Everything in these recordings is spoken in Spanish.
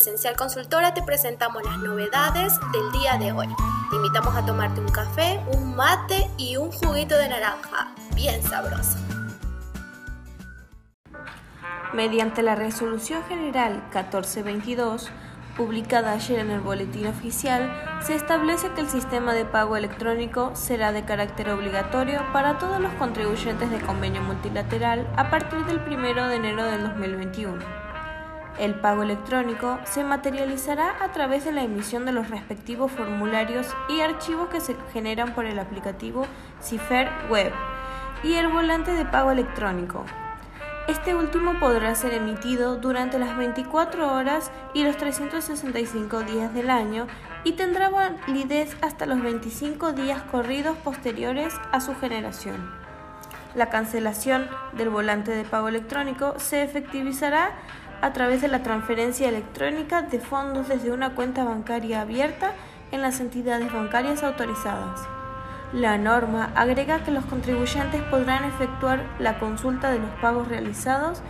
Esencial Consultora te presentamos las novedades del día de hoy. Te invitamos a tomarte un café, un mate y un juguito de naranja, bien sabroso. Mediante la Resolución General 1422, publicada ayer en el Boletín Oficial, se establece que el sistema de pago electrónico será de carácter obligatorio para todos los contribuyentes de convenio multilateral a partir del 1 de enero del 2021. El pago electrónico se materializará a través de la emisión de los respectivos formularios y archivos que se generan por el aplicativo Cifer Web y el volante de pago electrónico, este último podrá ser emitido durante las 24 horas y los 365 días del año y tendrá validez hasta los 25 días corridos posteriores a su generación. La cancelación del volante de pago electrónico se efectivizará a través de la transferencia electrónica de fondos desde una cuenta bancaria abierta en las entidades bancarias autorizadas. La norma agrega que los contribuyentes podrán efectuar la consulta de los pagos realizados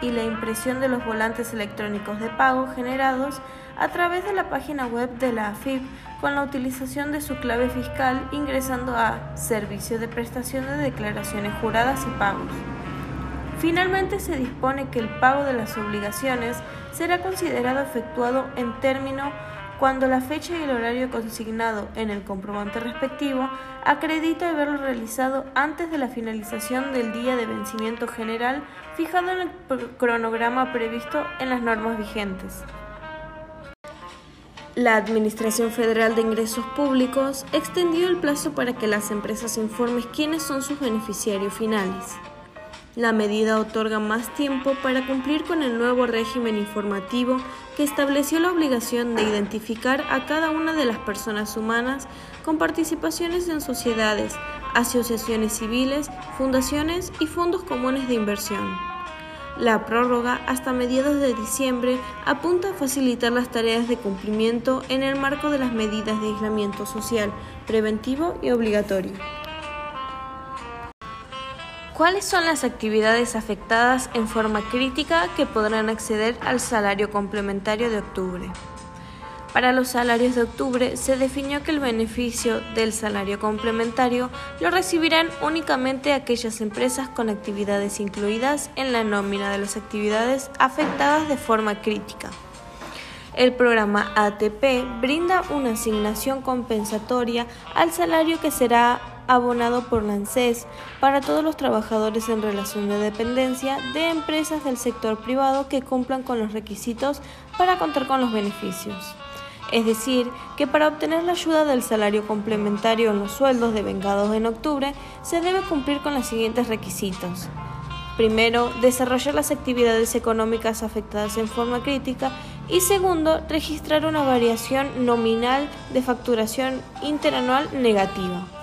y la impresión de los volantes electrónicos de pago generados a través de la página web de la AFIP con la utilización de su clave fiscal ingresando a Servicio de Prestación de Declaraciones Juradas y Pagos. Finalmente se dispone que el pago de las obligaciones será considerado efectuado en término cuando la fecha y el horario consignado en el comprobante respectivo acredita haberlo realizado antes de la finalización del día de vencimiento general fijado en el cronograma previsto en las normas vigentes. La Administración Federal de Ingresos Públicos extendió el plazo para que las empresas informen quiénes son sus beneficiarios finales. La medida otorga más tiempo para cumplir con el nuevo régimen informativo que estableció la obligación de identificar a cada una de las personas humanas con participaciones en sociedades, asociaciones civiles, fundaciones y fondos comunes de inversión. La prórroga hasta mediados de diciembre apunta a facilitar las tareas de cumplimiento en el marco de las medidas de aislamiento social, preventivo y obligatorio. ¿Cuáles son las actividades afectadas en forma crítica que podrán acceder al salario complementario de octubre? Para los salarios de octubre se definió que el beneficio del salario complementario lo recibirán únicamente aquellas empresas con actividades incluidas en la nómina de las actividades afectadas de forma crítica. El programa ATP brinda una asignación compensatoria al salario que será abonado por la para todos los trabajadores en relación de dependencia de empresas del sector privado que cumplan con los requisitos para contar con los beneficios. Es decir, que para obtener la ayuda del salario complementario en los sueldos devengados en octubre, se debe cumplir con los siguientes requisitos. Primero, desarrollar las actividades económicas afectadas en forma crítica y segundo, registrar una variación nominal de facturación interanual negativa.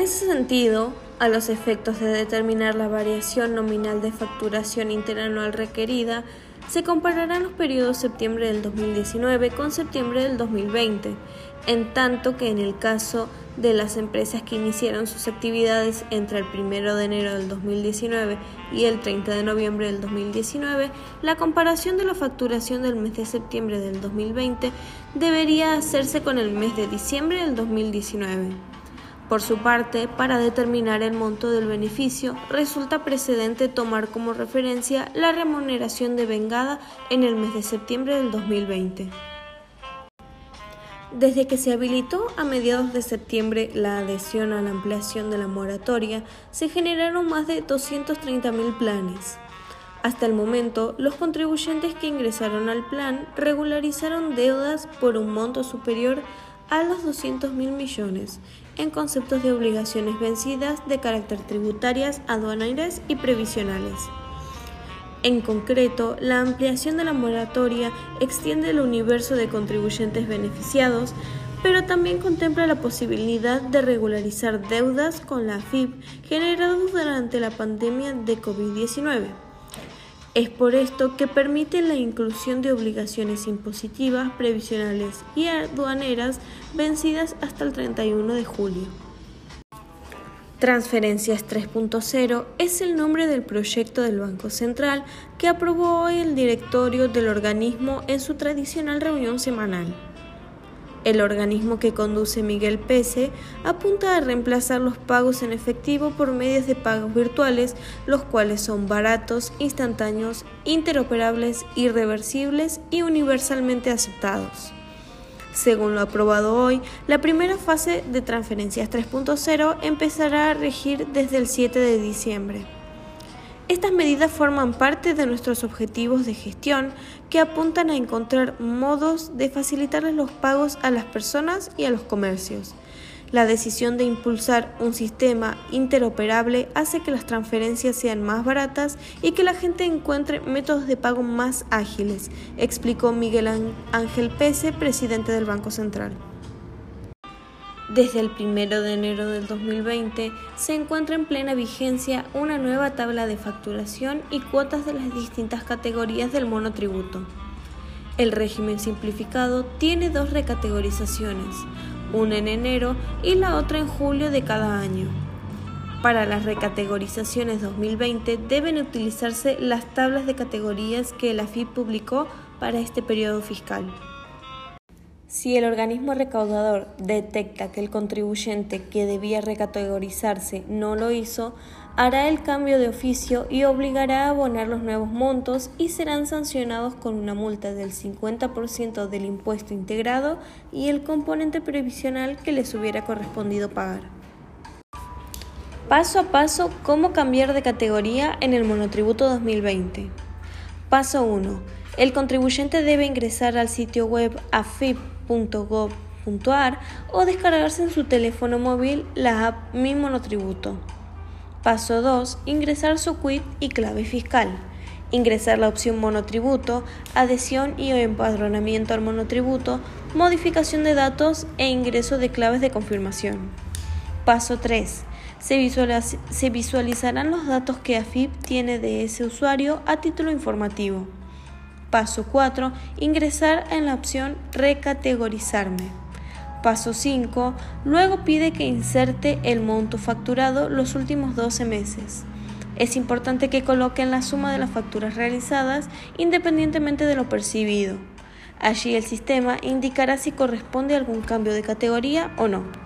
En ese sentido, a los efectos de determinar la variación nominal de facturación interanual requerida, se compararán los periodos septiembre del 2019 con septiembre del 2020, en tanto que en el caso de las empresas que iniciaron sus actividades entre el 1 de enero del 2019 y el 30 de noviembre del 2019, la comparación de la facturación del mes de septiembre del 2020 debería hacerse con el mes de diciembre del 2019. Por su parte, para determinar el monto del beneficio, resulta precedente tomar como referencia la remuneración devengada en el mes de septiembre del 2020. Desde que se habilitó a mediados de septiembre la adhesión a la ampliación de la moratoria, se generaron más de 230.000 planes. Hasta el momento, los contribuyentes que ingresaron al plan regularizaron deudas por un monto superior a los 200 mil millones en conceptos de obligaciones vencidas de carácter tributarias, aduanales y previsionales. En concreto, la ampliación de la moratoria extiende el universo de contribuyentes beneficiados, pero también contempla la posibilidad de regularizar deudas con la AFIP generadas durante la pandemia de COVID-19. Es por esto que permite la inclusión de obligaciones impositivas, previsionales y aduaneras vencidas hasta el 31 de julio. Transferencias 3.0 es el nombre del proyecto del Banco Central que aprobó hoy el directorio del organismo en su tradicional reunión semanal. El organismo que conduce Miguel Pese apunta a reemplazar los pagos en efectivo por medios de pagos virtuales, los cuales son baratos, instantáneos, interoperables, irreversibles y universalmente aceptados. Según lo aprobado hoy, la primera fase de transferencias 3.0 empezará a regir desde el 7 de diciembre. Estas medidas forman parte de nuestros objetivos de gestión que apuntan a encontrar modos de facilitarles los pagos a las personas y a los comercios la decisión de impulsar un sistema interoperable hace que las transferencias sean más baratas y que la gente encuentre métodos de pago más ágiles, explicó Miguel Ángel Pese, presidente del Banco Central. Desde el 1 de enero del 2020 se encuentra en plena vigencia una nueva tabla de facturación y cuotas de las distintas categorías del monotributo. El régimen simplificado tiene dos recategorizaciones, una en enero y la otra en julio de cada año. Para las recategorizaciones 2020 deben utilizarse las tablas de categorías que la AFIP publicó para este periodo fiscal. Si el organismo recaudador detecta que el contribuyente que debía recategorizarse no lo hizo, hará el cambio de oficio y obligará a abonar los nuevos montos y serán sancionados con una multa del 50% del impuesto integrado y el componente previsional que les hubiera correspondido pagar. Paso a paso, cómo cambiar de categoría en el monotributo 2020. Paso 1. El contribuyente debe ingresar al sitio web afip.gov.ar o descargarse en su teléfono móvil la app Mi Monotributo. Paso 2. Ingresar su quit y clave fiscal. Ingresar la opción monotributo, adhesión y empadronamiento al monotributo, modificación de datos e ingreso de claves de confirmación. Paso 3. Se, se visualizarán los datos que AFIP tiene de ese usuario a título informativo. Paso 4. Ingresar en la opción Recategorizarme. Paso 5. Luego pide que inserte el monto facturado los últimos 12 meses. Es importante que coloquen la suma de las facturas realizadas independientemente de lo percibido. Allí el sistema indicará si corresponde algún cambio de categoría o no.